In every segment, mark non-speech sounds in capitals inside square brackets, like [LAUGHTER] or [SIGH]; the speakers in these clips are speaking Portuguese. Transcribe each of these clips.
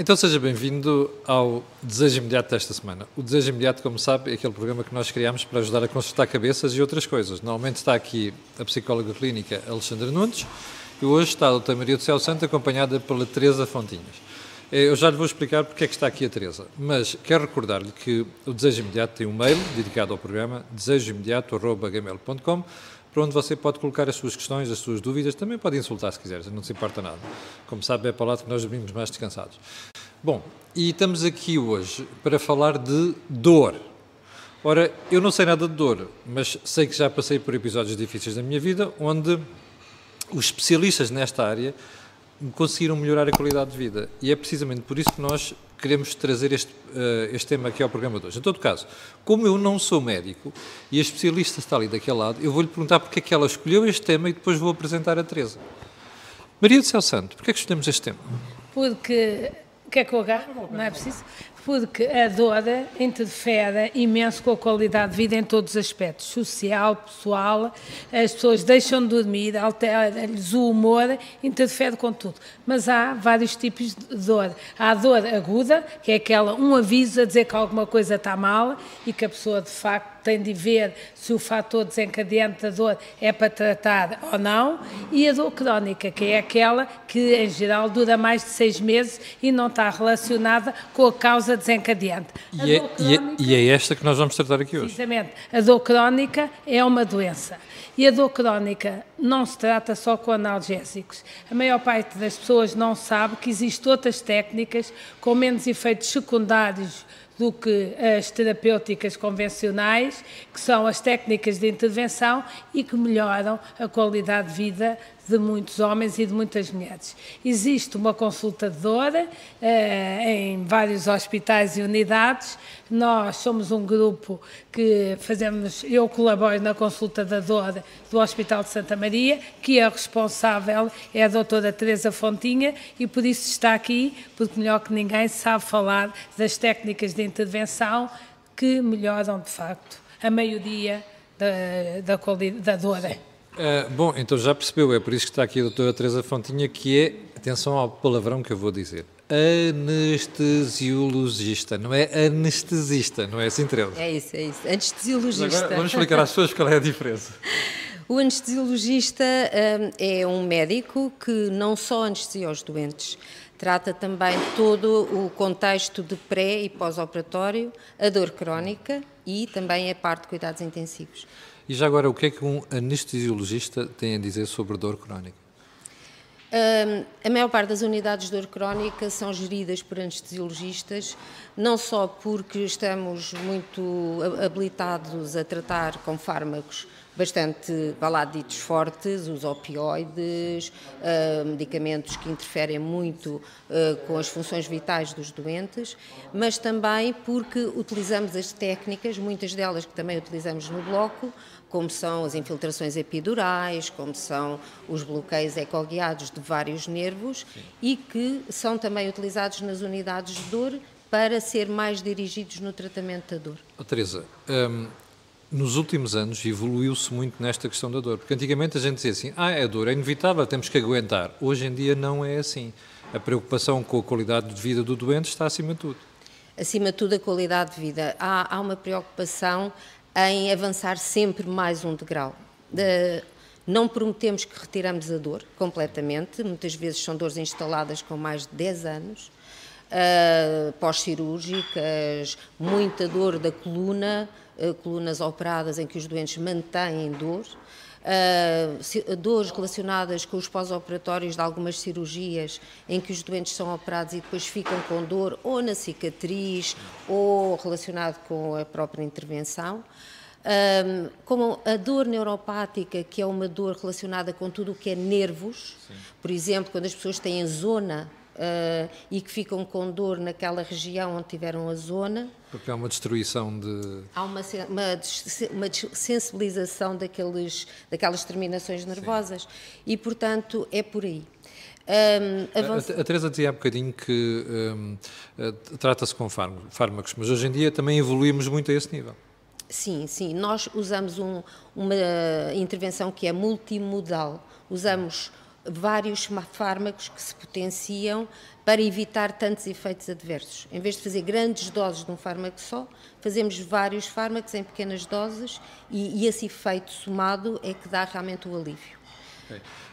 Então seja bem-vindo ao Desejo Imediato desta semana. O Desejo Imediato, como sabe, é aquele programa que nós criamos para ajudar a consultar cabeças e outras coisas. Normalmente está aqui a psicóloga clínica Alexandra Nunes e hoje está a doutora Maria do Céu Santo acompanhada pela Teresa Fontinhas. Eh, eu já lhe vou explicar porque é que está aqui a Teresa, mas quero recordar-lhe que o Desejo Imediato tem um mail dedicado ao programa desejoimediato.gmail.com para onde você pode colocar as suas questões, as suas dúvidas, também pode insultar se quiser, não se importa nada. Como sabe, é para lado que nós dormimos mais descansados. Bom, e estamos aqui hoje para falar de dor. Ora, eu não sei nada de dor, mas sei que já passei por episódios difíceis da minha vida onde os especialistas nesta área conseguiram melhorar a qualidade de vida. E é precisamente por isso que nós queremos trazer este, uh, este tema aqui ao programa de hoje. Em todo caso, como eu não sou médico e a especialista está ali daquele lado, eu vou-lhe perguntar porque é que ela escolheu este tema e depois vou apresentar a Teresa. Maria do Céu Santo, porque é que escolhemos este tema? Porque. Quer que eu agarre? Não é preciso? Porque a dor interfere imenso com a qualidade de vida em todos os aspectos, social, pessoal, as pessoas deixam de dormir, altera-lhes o humor, interfere com tudo. Mas há vários tipos de dor. Há a dor aguda, que é aquela, um aviso a dizer que alguma coisa está mal e que a pessoa de facto tem de ver se o fator desencadeante da dor é para tratar ou não, e a dor crónica, que é aquela que em geral dura mais de seis meses e não está relacionada com a causa desencadeante. E é, crónica, e, é, e é, esta que nós vamos tratar aqui hoje. Precisamente. A dor crónica é uma doença. E a dor crónica não se trata só com analgésicos. A maior parte das pessoas não sabe que existem outras técnicas com menos efeitos secundários do que as terapêuticas convencionais, que são as técnicas de intervenção e que melhoram a qualidade de vida de muitos homens e de muitas mulheres. Existe uma consultadora eh, em vários hospitais e unidades. Nós somos um grupo que fazemos, eu colaboro na consultadora do Hospital de Santa Maria, que é responsável é a doutora Teresa Fontinha e por isso está aqui, porque melhor que ninguém sabe falar das técnicas de intervenção que melhoram de facto a maioria da, da, da dor. Uh, bom, então já percebeu, é por isso que está aqui a doutora Teresa Fontinha, que é, atenção ao palavrão que eu vou dizer, anestesiologista, não é anestesista, não é assim, Teresa? É isso, é isso, anestesiologista. Agora, vamos explicar às pessoas qual é a diferença. O anestesiologista um, é um médico que não só anestesia os doentes, trata também todo o contexto de pré e pós-operatório, a dor crónica e também a parte de cuidados intensivos. E já agora, o que é que um anestesiologista tem a dizer sobre dor crónica? A maior parte das unidades de dor crónica são geridas por anestesiologistas, não só porque estamos muito habilitados a tratar com fármacos bastante baladitos fortes, os opioides, medicamentos que interferem muito uh, com as funções vitais dos doentes, mas também porque utilizamos as técnicas, muitas delas que também utilizamos no bloco, como são as infiltrações epidurais, como são os bloqueios ecoguiados de vários nervos Sim. e que são também utilizados nas unidades de dor para ser mais dirigidos no tratamento da dor. Oh, Teresa, um, nos últimos anos evoluiu-se muito nesta questão da dor, porque antigamente a gente dizia assim, ah, é dor, é inevitável, temos que aguentar. Hoje em dia não é assim. A preocupação com a qualidade de vida do doente está acima de tudo. Acima de tudo a qualidade de vida. Há, há uma preocupação em avançar sempre mais um degrau. De, não prometemos que retiramos a dor completamente, muitas vezes são dores instaladas com mais de 10 anos, uh, pós-cirúrgicas, muita dor da coluna, colunas operadas em que os doentes mantêm dor, uh, dores relacionadas com os pós-operatórios de algumas cirurgias em que os doentes são operados e depois ficam com dor ou na cicatriz ou relacionado com a própria intervenção. Um, como a dor neuropática, que é uma dor relacionada com tudo o que é nervos, Sim. por exemplo, quando as pessoas têm zona uh, e que ficam com dor naquela região onde tiveram a zona. Porque há uma destruição de. Há uma, uma, uma sensibilização daqueles, daquelas terminações nervosas Sim. e, portanto, é por aí. Um, avanç... a, a, Teresa dizia há bocadinho que um, eh, trata-se com fármacos, mas hoje em dia também evoluímos muito a esse nível. Sim, sim. Nós usamos um, uma intervenção que é multimodal. Usamos vários fármacos que se potenciam para evitar tantos efeitos adversos. Em vez de fazer grandes doses de um fármaco só, fazemos vários fármacos em pequenas doses e, e esse efeito somado é que dá realmente o alívio.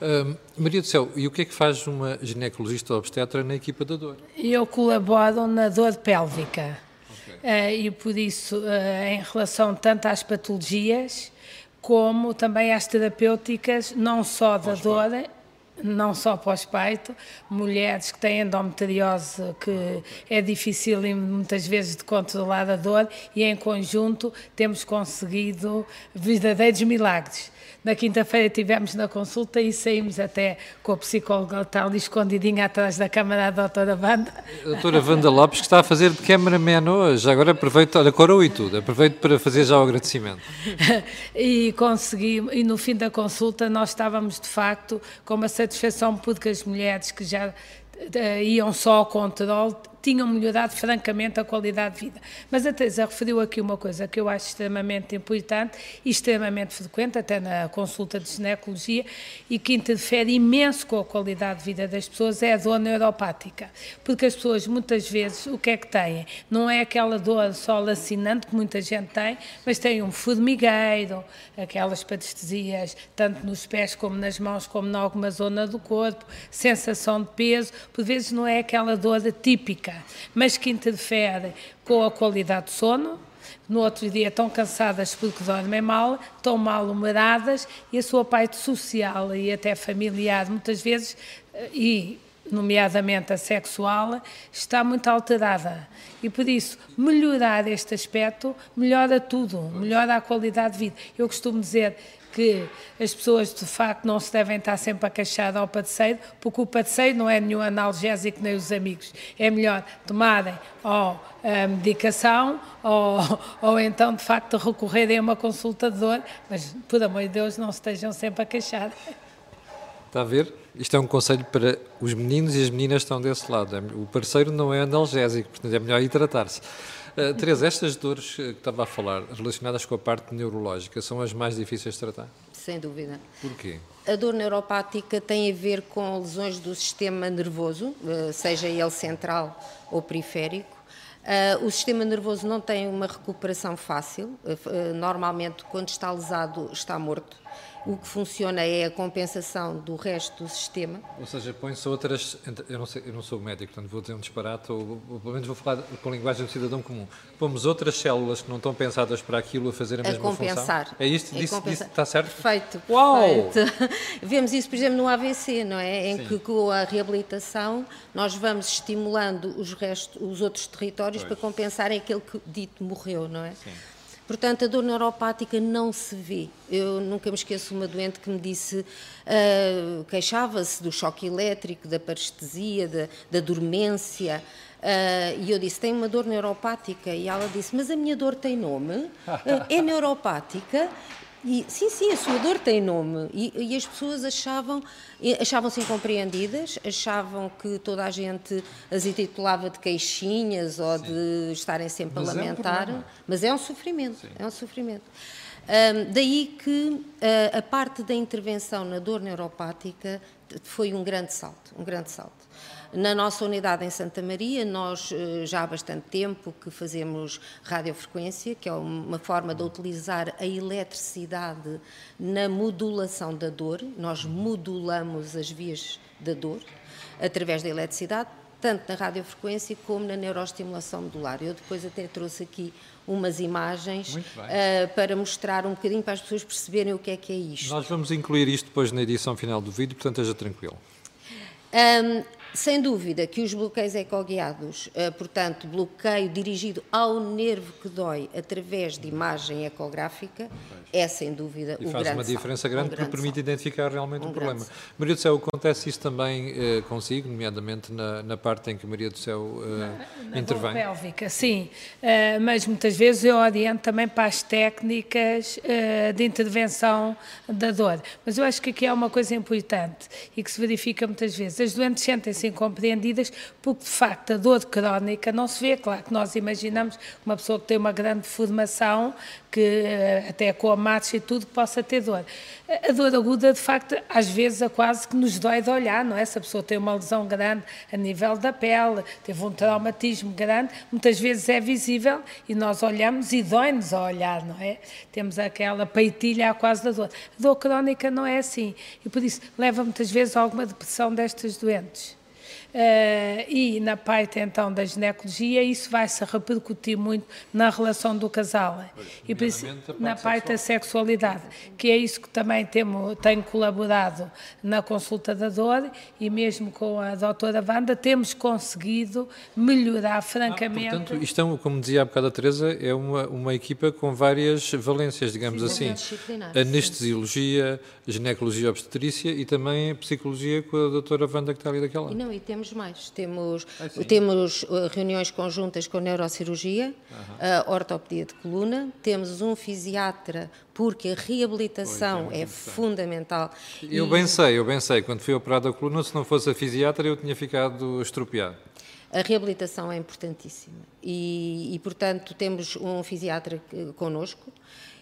Uh, Maria do Céu, e o que é que faz uma ginecologista obstetra na equipa da dor? Eu colaboro na dor pélvica. Okay. Uh, e por isso, uh, em relação tanto às patologias, como também às terapêuticas, não só da dor, não só pós-parto, mulheres que têm endometriose que é difícil muitas vezes de controlar a dor e em conjunto temos conseguido verdadeiros milagres. Na quinta-feira tivemos na consulta e saímos até com a psicóloga tal escondidinha atrás da câmara da doutora Wanda. A doutora Wanda Lopes que está a fazer de cameraman hoje, agora aproveito, olha, coroa e tudo, aproveito para fazer já o agradecimento. [LAUGHS] e consegui, e no fim da consulta nós estávamos de facto com uma satisfação porque as mulheres que já uh, iam só ao controle tinham melhorado francamente a qualidade de vida. Mas a Teresa referiu aqui uma coisa que eu acho extremamente importante e extremamente frequente, até na consulta de ginecologia, e que interfere imenso com a qualidade de vida das pessoas, é a dor neuropática. Porque as pessoas, muitas vezes, o que é que têm? Não é aquela dor só lacinante que muita gente tem, mas têm um formigueiro, aquelas parestesias, tanto nos pés como nas mãos, como em alguma zona do corpo, sensação de peso, por vezes não é aquela dor típica mas que interfere com a qualidade do sono. No outro dia estão cansadas porque dormem mal, estão mal humeradas e a sua parte social e até familiar, muitas vezes, eh, e nomeadamente a sexual, está muito alterada. E por isso, melhorar este aspecto melhora tudo, melhora a qualidade de vida. Eu costumo dizer que as pessoas de facto não se devem estar sempre a queixar ao padeceiro, porque o padeceiro não é nenhum analgésico nem os amigos. É melhor tomarem ou a medicação ou, [LAUGHS] ou então de facto recorrerem a uma consulta de dor, mas por amor de Deus não estejam sempre a queixar. Está a ver? Isto é um conselho para os meninos e as meninas estão desse lado. O parceiro não é analgésico, portanto é melhor ir tratar-se. Uh, Teresa, estas dores que estava a falar, relacionadas com a parte neurológica, são as mais difíceis de tratar? Sem dúvida. Porquê? A dor neuropática tem a ver com lesões do sistema nervoso, eh, seja ele central ou periférico. Uh, o sistema nervoso não tem uma recuperação fácil, uh, normalmente, quando está lesado, está morto o que funciona é a compensação do resto do sistema. Ou seja, põe-se outras. Eu não, sei, eu não sou médico, portanto vou dizer um disparate, ou, ou pelo menos vou falar com a linguagem do cidadão comum. Pomos outras células que não estão pensadas para aquilo a fazer a, a mesma compensar. função. É isto? É disse, disse, está certo? Perfeito. Uau! Perfeito. [LAUGHS] Vemos isso, por exemplo, no AVC, não é? Em Sim. que com a reabilitação nós vamos estimulando os, restos, os outros territórios pois. para compensarem aquele que dito morreu, não é? Sim. Portanto, a dor neuropática não se vê. Eu nunca me esqueço uma doente que me disse, uh, queixava-se do choque elétrico, da parestesia, da, da dormência. Uh, e eu disse: tem uma dor neuropática. E ela disse: Mas a minha dor tem nome? Uh, [LAUGHS] é neuropática? E, sim, sim, a sua dor tem nome. E, e as pessoas achavam, achavam-se incompreendidas, achavam que toda a gente as intitulava de queixinhas ou sim. de estarem sempre mas a lamentar. É um mas é um sofrimento, sim. é um sofrimento. Um, daí que uh, a parte da intervenção na dor neuropática foi um grande salto, um grande salto. Na nossa unidade em Santa Maria, nós eh, já há bastante tempo que fazemos radiofrequência, que é uma forma de utilizar a eletricidade na modulação da dor. Nós modulamos as vias da dor através da eletricidade, tanto na radiofrequência como na neuroestimulação modular. Eu depois até trouxe aqui umas imagens uh, para mostrar um bocadinho para as pessoas perceberem o que é que é isto. Nós vamos incluir isto depois na edição final do vídeo, portanto esteja tranquilo. Um, sem dúvida que os bloqueios ecoguiados, uh, portanto, bloqueio dirigido ao nervo que dói através de imagem ecográfica, é sem dúvida e o faz grande uma diferença grande um porque permite salto. identificar realmente um o problema. Maria do Céu, acontece isso também uh, consigo, nomeadamente na, na, parte em que Maria do Céu uh, na, na intervém? Na pélvica, sim, uh, mas muitas vezes eu oriento também para as técnicas de intervenção da dor. Mas eu acho que aqui é uma coisa importante e que se verifica muitas vezes. As doentes sentem-se assim compreendidas, porque de facto a dor crónica não se vê. Claro que nós imaginamos uma pessoa que tem uma grande formação, que eh, até com a marcha e tudo possa ter dor. A dor aguda, de facto, às vezes é quase que nos dói de olhar, não é? Se a pessoa tem uma lesão grande a nível da pele, teve um traumatismo grande, muitas vezes é visível e nós olhamos e dói-nos a olhar, não é? Temos aquela peitilha quase da dor. A dor crónica não é assim e por isso leva muitas vezes a alguma depressão destas doentes. Uh, e na parte então da ginecologia isso vai se repercutir muito na relação do casal. E por isso, na parte da sexualidade que é isso que também temos tenho colaborado na consulta da dor e mesmo com a doutora Wanda temos conseguido melhorar francamente. Ah, portanto isto é, como dizia há bocado a Teresa é uma, uma equipa com várias valências digamos sim, assim. anestesiologia, ginecologia obstetrícia e também psicologia com a doutora Wanda que está ali daquela e não, e temos temos mais. Temos, ah, temos uh, reuniões conjuntas com neurocirurgia, uhum. ortopedia de coluna, temos um fisiatra, porque a reabilitação pois, é, é fundamental. Eu e... bem sei, eu bem sei. Quando fui operado a coluna, se não fosse a fisiatra, eu tinha ficado estropiado. A reabilitação é importantíssima e, e portanto, temos um fisiatra connosco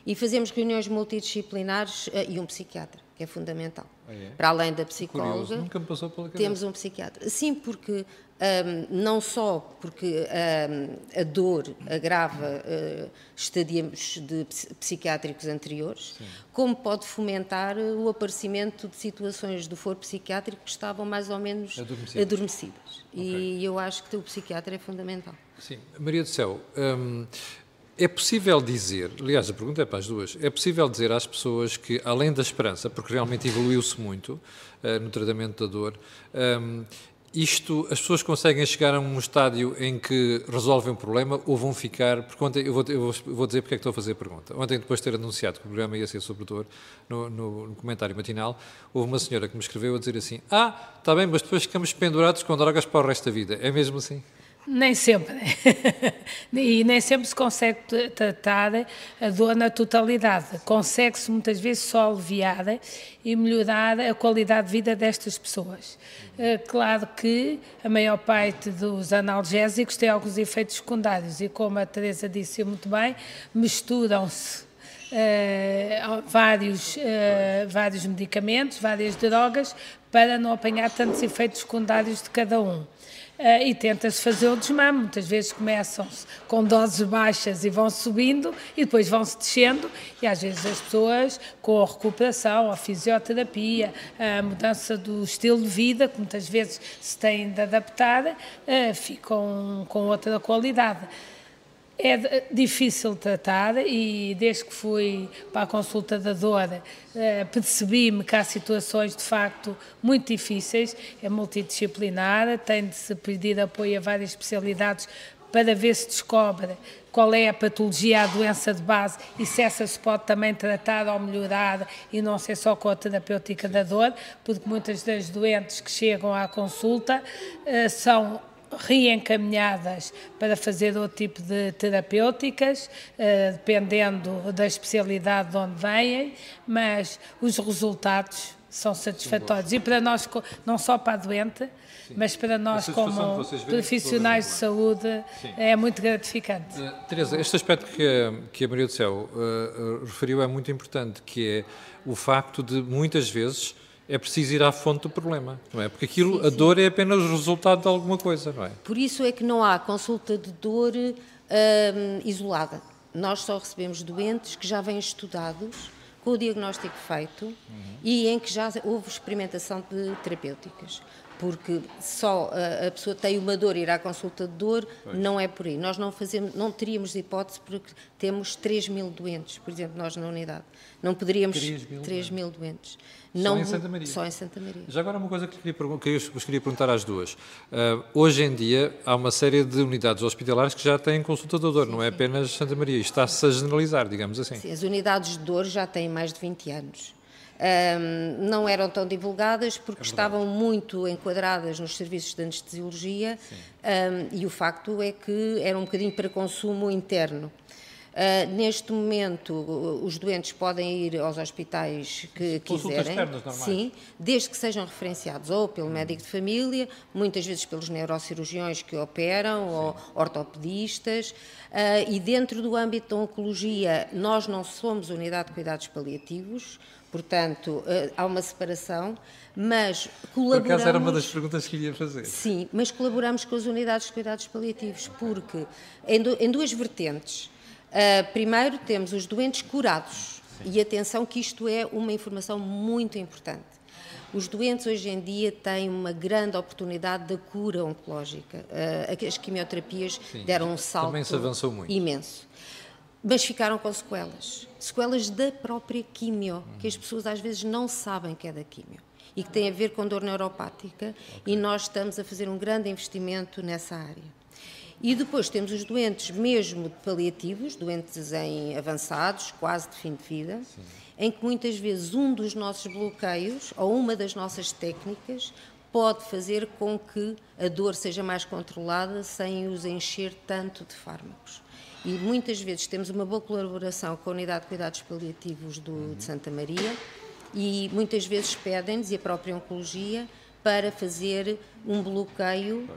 e fazemos reuniões multidisciplinares e um psiquiatra que é fundamental. Ah, é? Para além da psicóloga, Curioso, nunca me passou pela cabeça. temos um psiquiatra. Sim, porque um, não só porque um, a dor agrava uh, estadios de psiquiátricos anteriores, Sim. como pode fomentar o aparecimento de situações do foro psiquiátrico que estavam mais ou menos adormecidas. adormecidas. Okay. E eu acho que o psiquiatra é fundamental. Sim. Maria do Céu, um, é possível dizer, aliás, a pergunta é para as duas, é possível dizer às pessoas que, além da esperança, porque realmente evoluiu-se muito uh, no tratamento da dor, um, ehm, isto, as pessoas conseguem chegar a um estádio em que resolvem o problema ou vão ficar. Porque ontem, eu vou, eu vou dizer porque é que estou a fazer a pergunta. Ontem, depois de ter anunciado que o programa ia ser sobre dor, no, no, no comentário matinal, houve uma senhora que me escreveu a dizer assim: Ah, está bem, mas depois ficamos pendurados com drogas para o resto da vida. É mesmo assim? Nem sempre. [LAUGHS] e nem sempre se consegue tratar a dor na totalidade. Consegue-se muitas vezes só aliviar e melhorar a qualidade de vida destas pessoas. Eh, claro que a maior parte dos analgésicos tem alguns efeitos secundários e, como a Teresa disse muito bem, misturam-se Uh, vários, uh, vários medicamentos, várias drogas, para não apanhar tantos efeitos secundários de cada um. Uh, e tenta-se fazer o desmame. Muitas vezes começam-se com doses baixas e vão subindo e depois vão-se descendo e às vezes as pessoas com a recuperação, a fisioterapia, a mudança do estilo de vida, que muitas vezes se têm de adaptar, uh, ficam com outra qualidade. É difícil tratar e desde que fui para a consulta da dor eh, percebi-me que há situações de facto muito difíceis, é multidisciplinar, tem de se pedir apoio a várias especialidades para ver se descobre qual é a patologia, a doença de base e se essa se pode também tratar ou melhorar e não ser só com a terapêutica da dor, porque muitas das doentes que chegam à consulta uh, são reencaminhadas para fazer outro tipo de terapêuticas, eh, dependendo da especialidade de onde vêm, mas os resultados são satisfatórios. E para nós, não só para a doente, Sim. mas para nós como profissionais de saúde Sim. é muito gratificante. Uh, Teresa, este aspecto que a, que a Maria do Céu uh, referiu é muito importante, que é o facto de muitas vezes é preciso ir à fonte do problema, não é? Porque aquilo, sim, a dor é apenas o resultado de alguma coisa, não é? Por isso é que não há consulta de dor hum, isolada. Nós só recebemos doentes que já vêm estudados, com o diagnóstico feito uhum. e em que já houve experimentação de terapêuticas porque só a, pessoa tem uma dor e ir à consulta de dor, pois. não é por aí. Nós não fazemos, não teríamos hipótese porque temos 3 mil doentes, por exemplo, nós na unidade. Não poderíamos 3 mil, 3 mil doentes. Só não, em Santa Maria? Só em Santa Maria. Já agora uma coisa que, queria, que eu vos queria perguntar às duas. Uh, hoje em dia há uma série de unidades hospitalares que já têm consulta de dor, sim, não é apenas Santa Maria. Isto está-se a generalizar, digamos assim. Sim, as unidades de dor já têm mais de 20 anos um, não eram tão divulgadas porque é estavam muito enquadradas nos serviços de anestesiologia um, e o facto é que era um bocadinho para consumo interno. Uh, neste momento, os doentes podem ir aos hospitais que Consultas quiserem. Normais. Sim, desde que sejam referenciados ou pelo médico de família, muitas vezes pelos neurocirurgiões que operam, Sim. ou ortopedistas. Uh, e dentro do âmbito da oncologia, nós não somos unidade de cuidados paliativos, portanto, uh, há uma separação, mas colaboramos... Por acaso era uma das perguntas que ia fazer. Sim, mas colaboramos com as unidades de cuidados paliativos, porque em, do, em duas vertentes Uh, primeiro, temos os doentes curados. Sim. E atenção que isto é uma informação muito importante. Os doentes hoje em dia têm uma grande oportunidade da cura oncológica. Uh, as quimioterapias Sim. deram um salto Também se avançou muito. imenso. Mas ficaram com sequelas. Sequelas da própria quimio, que as pessoas às vezes não sabem que é da quimio. E que tem a ver com dor neuropática. Okay. E nós estamos a fazer um grande investimento nessa área. E depois temos os doentes mesmo paliativos, doentes em avançados, quase de fim de vida, Sim. em que muitas vezes um dos nossos bloqueios ou uma das nossas técnicas pode fazer com que a dor seja mais controlada sem os encher tanto de fármacos. E muitas vezes temos uma boa colaboração com a Unidade de Cuidados Paliativos do, de Santa Maria e muitas vezes pedem-nos, e a própria Oncologia, para fazer um bloqueio uh,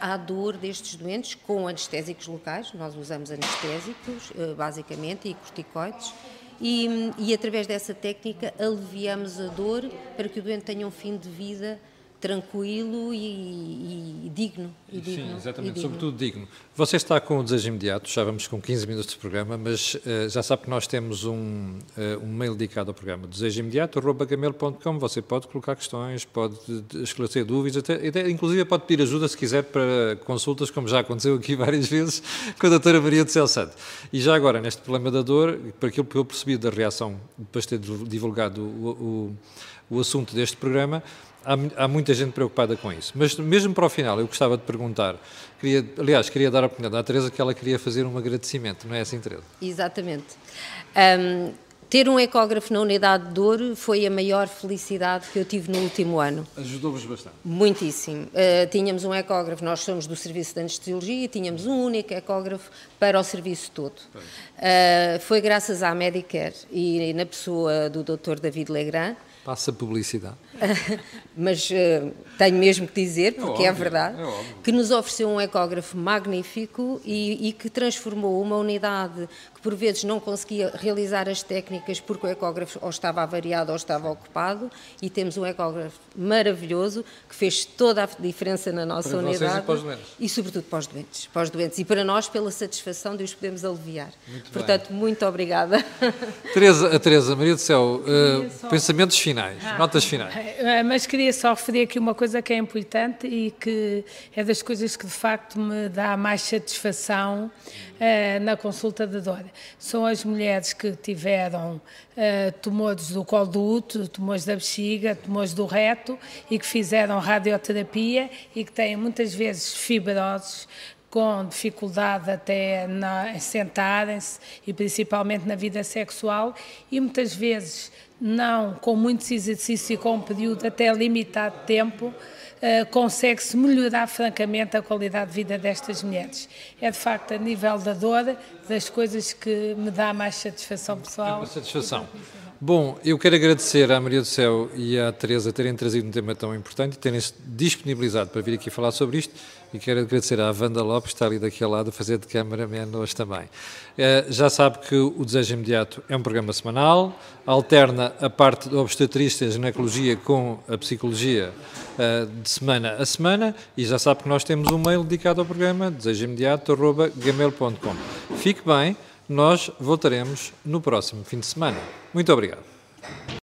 à dor destes doentes com anestésicos locais. Nós usamos anestésicos, uh, basicamente, e corticoides. E, e através dessa técnica aliviamos a dor para que o doente tenha um fim de vida tranquilo e, e, digno, e digno. Sim, exatamente, sobretudo digno. Você está com o desejo imediato, já vamos com 15 minutos de programa, mas uh, já sabe que nós temos um, uh, um mail dedicado ao programa, desejoimediato.gamel.com, você pode colocar questões, pode esclarecer dúvidas, até, até, inclusive pode pedir ajuda se quiser para consultas, como já aconteceu aqui [LAUGHS] várias vezes com a doutora Maria do Céu Santo. E já agora, neste problema da dor, para aquilo que eu percebi da reação, depois de ter divulgado o, o, o assunto deste programa, há, há, muita gente preocupada com isso. Mas mesmo para o final, eu gostava de perguntar, queria, aliás, queria dar a oportunidade à Teresa que ela queria fazer um agradecimento, não é assim, Teresa? Exatamente. Um, ter um ecógrafo na unidade de dor foi a maior felicidade que eu tive no último ano. Ajudou-vos bastante? Muitíssimo. Uh, tínhamos um ecógrafo, nós somos do Serviço de Anestesiologia, e tínhamos um único ecógrafo para o serviço todo. Uh, foi graças à Medicare e na pessoa do Dr. David Legrand, Passa publicidade. [LAUGHS] Mas uh, tenho mesmo que dizer, é porque é, óbvio, é verdade, é que nos ofereceu um ecógrafo magnífico e, e, que transformou uma unidade por vezes não conseguia realizar as técnicas porque o ecógrafo ou estava avariado ou estava ocupado e temos um ecógrafo maravilhoso que fez toda a diferença na nossa para unidade. E, para os doentes. e sobretudo para os doentes, para os doentes e para nós pela satisfação de os podermos aliviar. Muito Portanto, bem. muito obrigada. Teresa, a Teresa, Maria do Céu, uh, pensamentos finais ah, notas finais. Eh, mas queria só referir aqui uma coisa que é importante e que é das coisas que de facto me dá mais satisfação uh, na consulta de dor. São as mulheres que tiveram uh, tumores do colo do útero, tumores da bexiga, tumores do reto e que fizeram radioterapia e que têm muitas vezes fibroses com dificuldade até sentarem-se e principalmente na vida sexual e muitas vezes não com muitos exercícios e com um período até limitado de tempo, uh, consegue-se melhorar francamente a qualidade de vida destas mulheres. É de facto a nível da dor das coisas que me dá mais satisfação pessoal. É uma satisfação. Bom, eu quero agradecer à Maria do Céu e à Teresa terem trazido um tema tão importante e terem se disponibilizado para vir aqui falar sobre isto e quero agradecer à Wanda Lopes, que está ali daquele lado, a fazer de cameraman hoje também. Uh, já sabe que o Desejo Imediato é um programa semanal, alterna a parte da obstetrícia e ginecologia com a psicologia uh, de semana a semana e já sabe que nós temos um mail dedicado ao programa, desejoimediato.gmail.com. Fique bem nós voltaremos no próximo fim de semana. Muito obrigado.